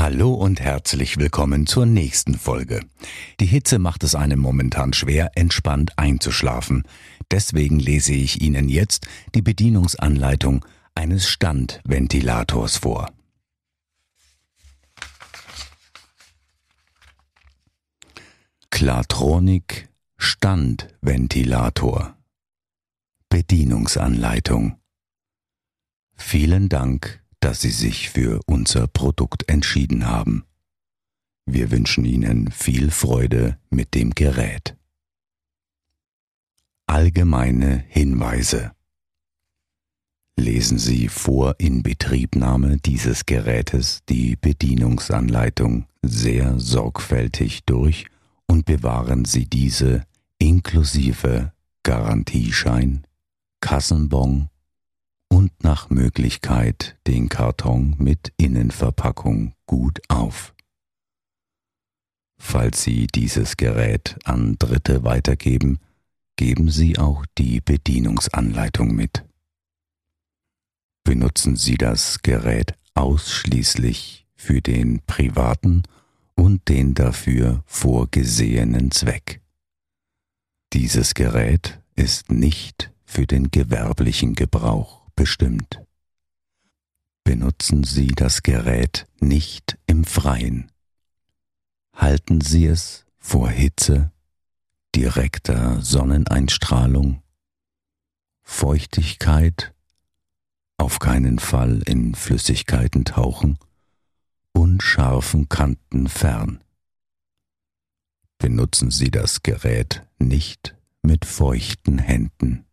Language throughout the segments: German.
Hallo und herzlich willkommen zur nächsten Folge. Die Hitze macht es einem momentan schwer, entspannt einzuschlafen. Deswegen lese ich Ihnen jetzt die Bedienungsanleitung eines Standventilators vor. Klartronic Standventilator Bedienungsanleitung Vielen Dank dass Sie sich für unser Produkt entschieden haben. Wir wünschen Ihnen viel Freude mit dem Gerät. Allgemeine Hinweise Lesen Sie vor Inbetriebnahme dieses Gerätes die Bedienungsanleitung sehr sorgfältig durch und bewahren Sie diese inklusive Garantieschein, Kassenbon und nach Möglichkeit den Karton mit Innenverpackung gut auf. Falls Sie dieses Gerät an Dritte weitergeben, geben Sie auch die Bedienungsanleitung mit. Benutzen Sie das Gerät ausschließlich für den privaten und den dafür vorgesehenen Zweck. Dieses Gerät ist nicht für den gewerblichen Gebrauch bestimmt. Benutzen Sie das Gerät nicht im Freien. Halten Sie es vor Hitze, direkter Sonneneinstrahlung, Feuchtigkeit, auf keinen Fall in Flüssigkeiten tauchen und scharfen Kanten fern. Benutzen Sie das Gerät nicht mit feuchten Händen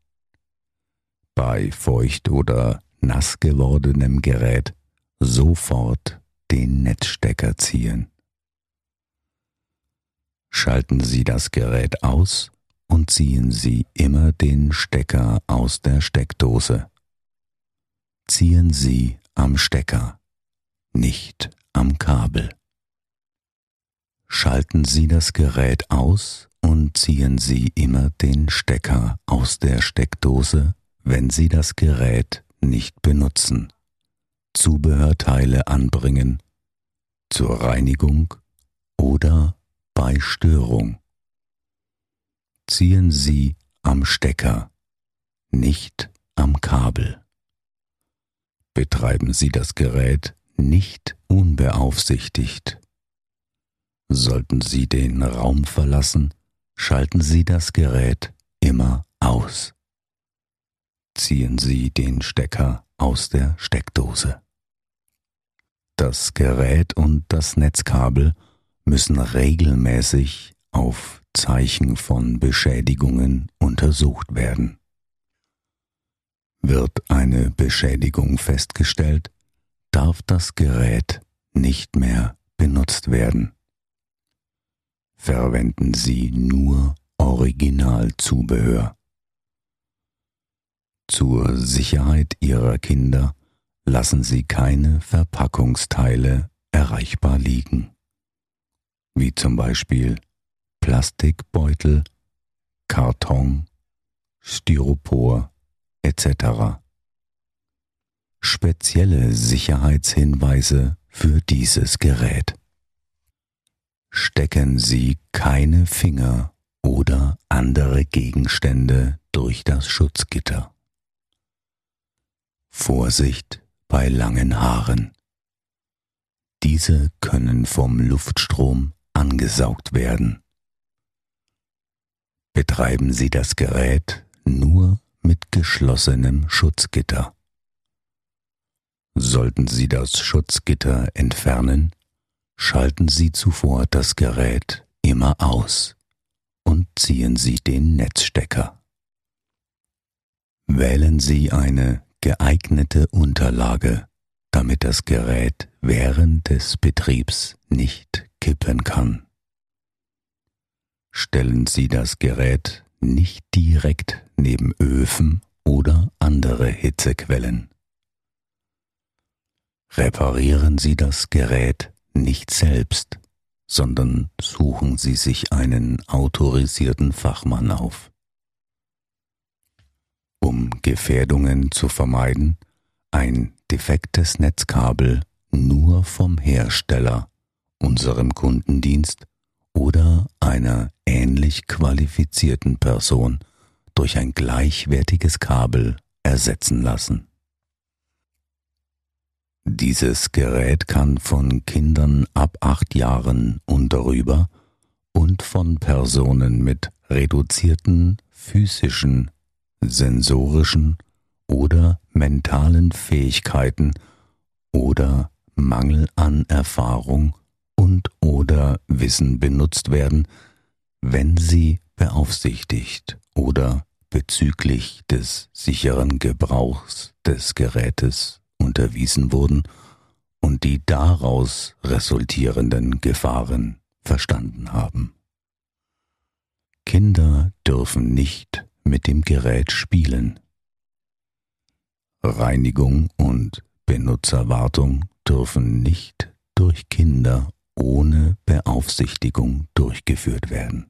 bei feucht oder nass gewordenem Gerät sofort den Netzstecker ziehen. Schalten Sie das Gerät aus und ziehen Sie immer den Stecker aus der Steckdose. Ziehen Sie am Stecker, nicht am Kabel. Schalten Sie das Gerät aus und ziehen Sie immer den Stecker aus der Steckdose wenn Sie das Gerät nicht benutzen, Zubehörteile anbringen, zur Reinigung oder bei Störung. Ziehen Sie am Stecker, nicht am Kabel. Betreiben Sie das Gerät nicht unbeaufsichtigt. Sollten Sie den Raum verlassen, schalten Sie das Gerät immer aus ziehen Sie den Stecker aus der Steckdose. Das Gerät und das Netzkabel müssen regelmäßig auf Zeichen von Beschädigungen untersucht werden. Wird eine Beschädigung festgestellt, darf das Gerät nicht mehr benutzt werden. Verwenden Sie nur Originalzubehör. Zur Sicherheit ihrer Kinder lassen sie keine Verpackungsteile erreichbar liegen, wie zum Beispiel Plastikbeutel, Karton, Styropor etc. Spezielle Sicherheitshinweise für dieses Gerät. Stecken Sie keine Finger oder andere Gegenstände durch das Schutzgitter. Vorsicht bei langen Haaren. Diese können vom Luftstrom angesaugt werden. Betreiben Sie das Gerät nur mit geschlossenem Schutzgitter. Sollten Sie das Schutzgitter entfernen, schalten Sie zuvor das Gerät immer aus und ziehen Sie den Netzstecker. Wählen Sie eine geeignete Unterlage, damit das Gerät während des Betriebs nicht kippen kann. Stellen Sie das Gerät nicht direkt neben Öfen oder andere Hitzequellen. Reparieren Sie das Gerät nicht selbst, sondern suchen Sie sich einen autorisierten Fachmann auf. Gefährdungen zu vermeiden, ein defektes Netzkabel nur vom Hersteller, unserem Kundendienst oder einer ähnlich qualifizierten Person durch ein gleichwertiges Kabel ersetzen lassen. Dieses Gerät kann von Kindern ab acht Jahren und darüber und von Personen mit reduzierten physischen, sensorischen oder mentalen Fähigkeiten oder Mangel an Erfahrung und oder Wissen benutzt werden, wenn sie beaufsichtigt oder bezüglich des sicheren Gebrauchs des Gerätes unterwiesen wurden und die daraus resultierenden Gefahren verstanden haben. Kinder dürfen nicht mit dem Gerät spielen. Reinigung und Benutzerwartung dürfen nicht durch Kinder ohne Beaufsichtigung durchgeführt werden.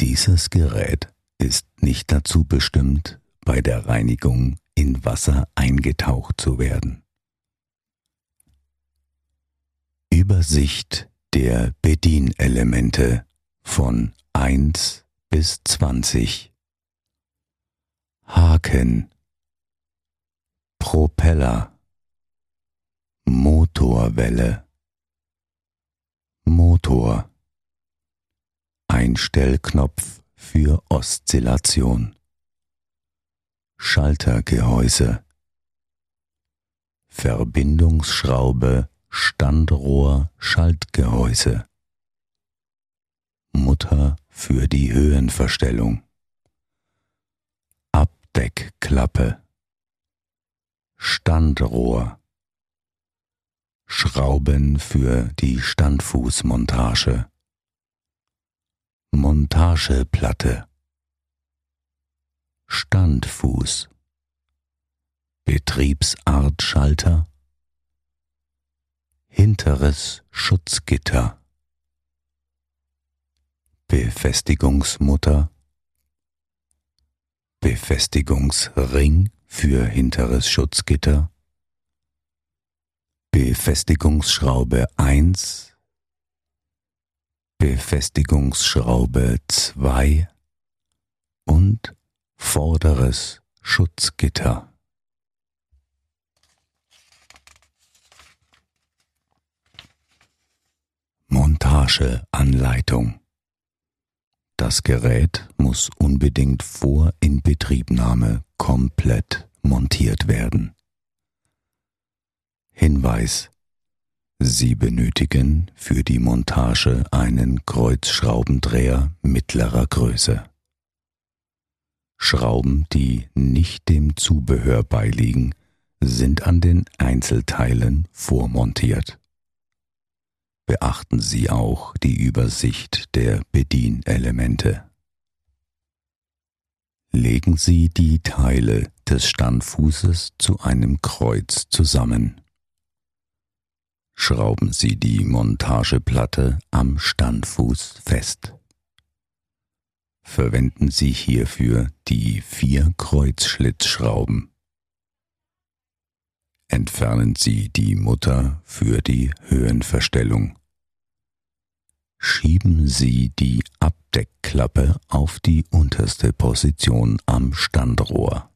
Dieses Gerät ist nicht dazu bestimmt, bei der Reinigung in Wasser eingetaucht zu werden. Übersicht der Bedienelemente von 1 bis 20 Haken. Propeller. Motorwelle. Motor. Einstellknopf für Oszillation. Schaltergehäuse. Verbindungsschraube Standrohr Schaltgehäuse Mutter für die Höhenverstellung. Abdeckklappe. Standrohr. Schrauben für die Standfußmontage. Montageplatte. Standfuß. Betriebsartschalter. Hinteres Schutzgitter Befestigungsmutter. Befestigungsring für hinteres Schutzgitter. Befestigungsschraube 1 Befestigungsschraube 2 und vorderes Schutzgitter. Montageanleitung Das Gerät muss unbedingt vor Inbetriebnahme komplett montiert werden. Hinweis Sie benötigen für die Montage einen Kreuzschraubendreher mittlerer Größe. Schrauben, die nicht dem Zubehör beiliegen, sind an den Einzelteilen vormontiert. Beachten Sie auch die Übersicht der Bedienelemente. Legen Sie die Teile des Standfußes zu einem Kreuz zusammen. Schrauben Sie die Montageplatte am Standfuß fest verwenden Sie hierfür die vier Kreuzschlitzschrauben. Entfernen Sie die Mutter für die Höhenverstellung. Schieben Sie die Abdeckklappe auf die unterste Position am Standrohr.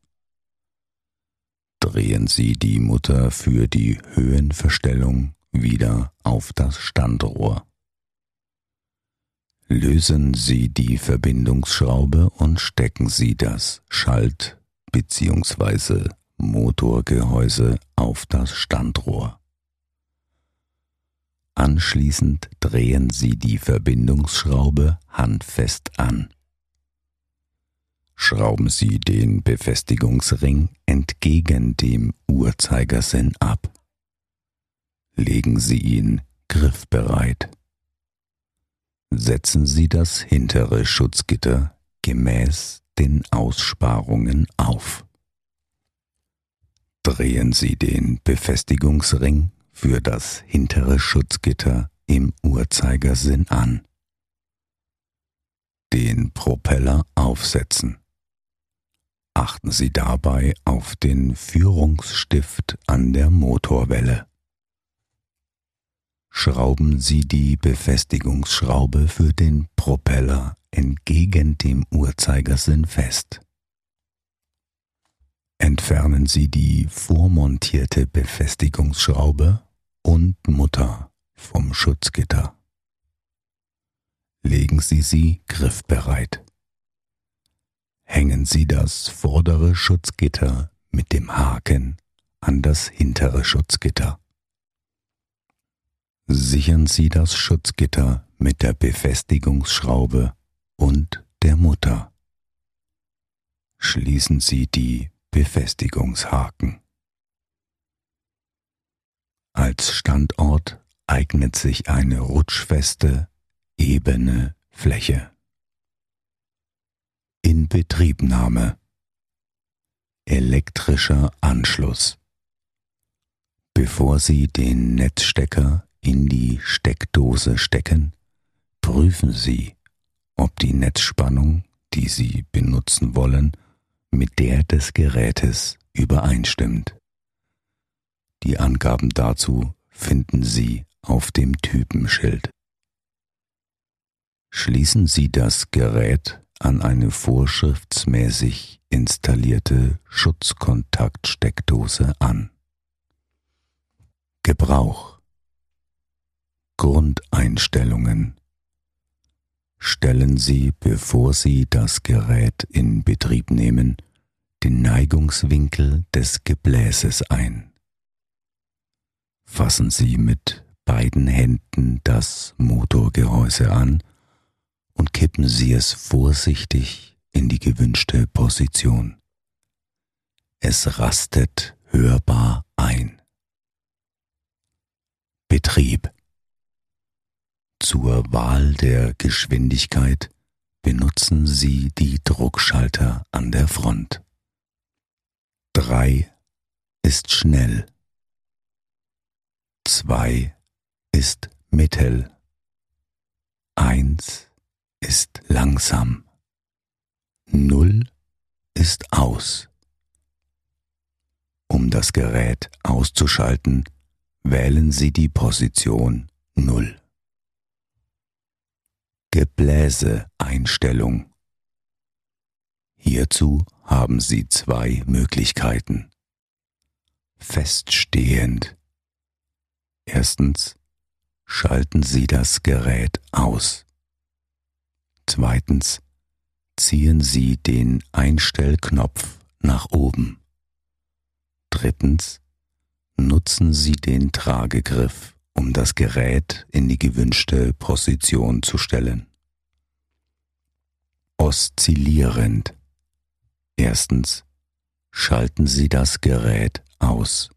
Drehen Sie die Mutter für die Höhenverstellung wieder auf das Standrohr. Lösen Sie die Verbindungsschraube und stecken Sie das Schalt- bzw. Motorgehäuse auf das Standrohr. Anschließend drehen Sie die Verbindungsschraube handfest an. Schrauben Sie den Befestigungsring entgegen dem Uhrzeigersinn ab. Legen Sie ihn griffbereit setzen Sie das hintere Schutzgitter gemäß den Aussparungen auf. Drehen Sie den Befestigungsring für das hintere Schutzgitter im Uhrzeigersinn an. Den Propeller aufsetzen. Achten Sie dabei auf den Führungsstift an der Motorwelle. Schrauben Sie die Befestigungsschraube für den Propeller entgegen dem Uhrzeigersinn fest. Entfernen Sie die vormontierte Befestigungsschraube und Mutter vom Schutzgitter. Legen Sie sie griffbereit hängen Sie das vordere Schutzgitter mit dem Haken an das hintere Schutzgitter. Sichern Sie das Schutzgitter mit der Befestigungsschraube und der Mutter. Schließen Sie die Befestigungshaken. Als Standort eignet sich eine rutschfeste, ebene Fläche. Inbetriebnahme Elektrischer Anschluss Bevor Sie den Netzstecker in die Steckdose stecken, prüfen Sie, ob die Netzspannung, die Sie benutzen wollen, mit der des Gerätes übereinstimmt. Die Angaben dazu finden Sie auf dem Typenschild. Schließen Sie das Gerät an eine vorschriftsmäßig installierte Schutzkontaktsteckdose an. Gebrauch Grundeinstellungen Stellen Sie, bevor Sie das Gerät in Betrieb nehmen, den Neigungswinkel des Gebläses ein. Fassen Sie mit beiden Händen das Motorgehäuse an und kippen Sie es vorsichtig in die gewünschte Position. Es rastet hörbar ein. Betrieb Zur Wahl der Geschwindigkeit benutzen Sie die Druckschalter an der Front. 3 ist schnell. 2 ist mittel. 1 ist langsam. Null ist aus. Um das Gerät auszuschalten, wählen Sie die Position Null. Gebläseeinstellung. Hierzu haben Sie zwei Möglichkeiten. Feststehend. Erstens schalten Sie das Gerät aus. Zweitens ziehen Sie den Einstellknopf nach oben. Drittens nutzen Sie den Tragegriff, um das Gerät in die gewünschte Position zu stellen. Oszillierend. Erstens schalten Sie das Gerät aus.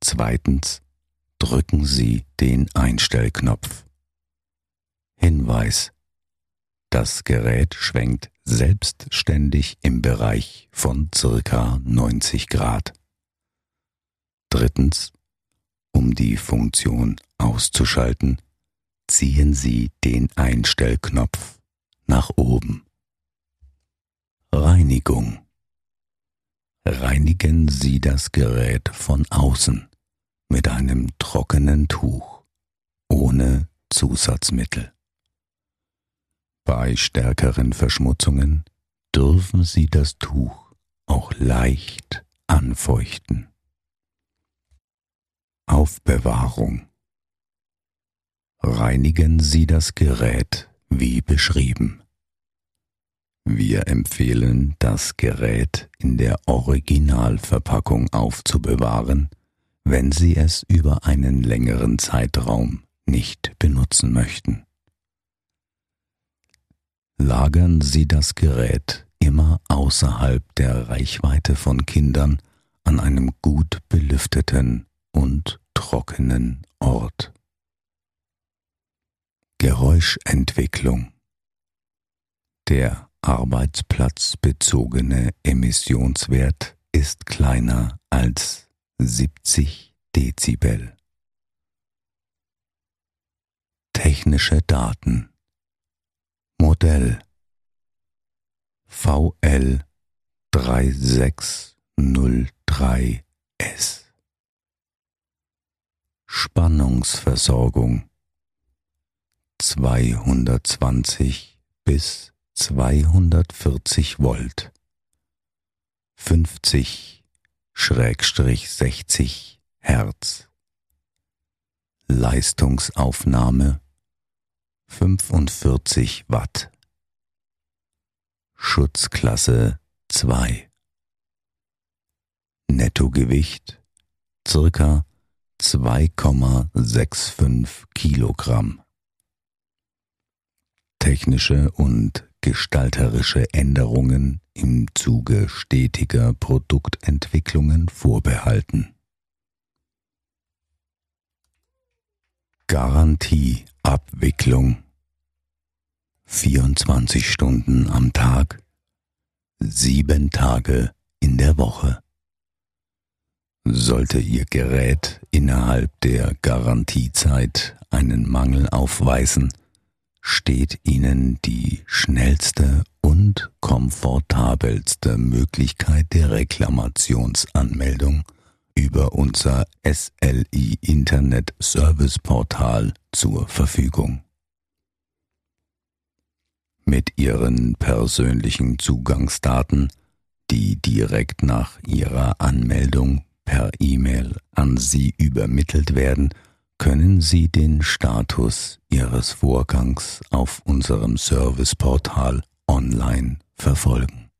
Zweitens drücken Sie den Einstellknopf. Hinweis das Gerät schwenkt selbstständig im Bereich von circa 90 Grad. Drittens, um die Funktion auszuschalten, ziehen Sie den Einstellknopf nach oben. Reinigung. Reinigen Sie das Gerät von außen mit einem trockenen Tuch ohne Zusatzmittel. Bei stärkeren Verschmutzungen dürfen Sie das Tuch auch leicht anfeuchten. Aufbewahrung Reinigen Sie das Gerät wie beschrieben. Wir empfehlen, das Gerät in der Originalverpackung aufzubewahren, wenn Sie es über einen längeren Zeitraum nicht benutzen möchten lagern Sie das Gerät immer außerhalb der Reichweite von Kindern an einem gut belüfteten und trockenen Ort. Geräuschentwicklung Der arbeitsplatzbezogene Emissionswert ist kleiner als 70 Dezibel. Technische Daten Modell VL 3603S Spannungsversorgung. 220 bis 240 Volt. 50 Schrägstrich 60 Hertz. Leistungsaufnahme 45 Watt. Schutzklasse 2 Nettogewicht circa 2,65 Kilogramm Technische und gestalterische Änderungen im Zuge stetiger Produktentwicklungen vorbehalten. Garantieabwicklung 24 Stunden am Tag, sieben Tage in der Woche. Sollte Ihr Gerät innerhalb der Garantiezeit einen Mangel aufweisen, steht Ihnen die schnellste und komfortabelste Möglichkeit der Reklamationsanmeldung über unser SLI Internet Service Portal zur Verfügung. Mit Ihren persönlichen Zugangsdaten, die direkt nach Ihrer Anmeldung per E-Mail an Sie übermittelt werden, können Sie den Status Ihres Vorgangs auf unserem Serviceportal online verfolgen.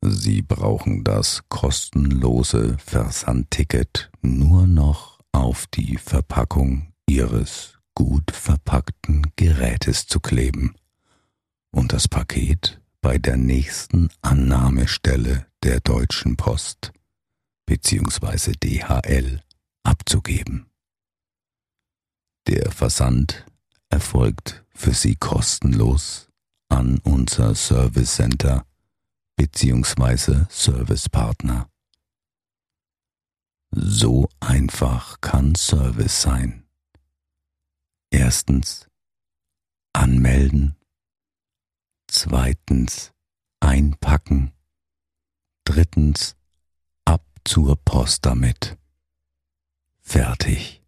Sie brauchen das kostenlose Versandticket nur noch auf die Verpackung Ihres gut verpackten Gerätes zu kleben und das Paket bei der nächsten Annahmestelle der Deutschen Post bzw. DHL abzugeben. Der Versand erfolgt für Sie kostenlos an unser Service Center bzw. Servicepartner. So einfach kann Service sein. Erstens anmelden, zweitens einpacken, drittens zur Post damit. Fertig.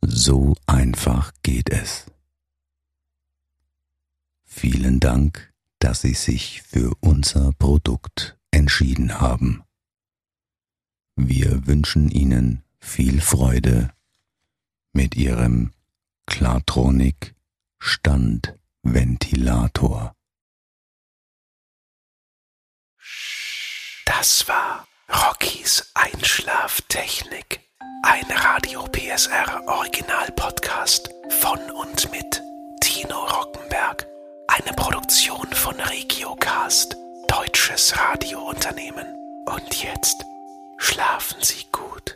So einfach geht es. Vielen Dank, dass Sie sich für unser Produkt entschieden haben. Wir wünschen Ihnen viel Freude mit Ihrem Klartronik Standventilator. Das war Rockys Einschlaftechnik. Ein Radio PSR Original Podcast von und mit Tino Rockenberg. Eine Produktion von Regiocast, deutsches Radiounternehmen. Und jetzt schlafen Sie gut.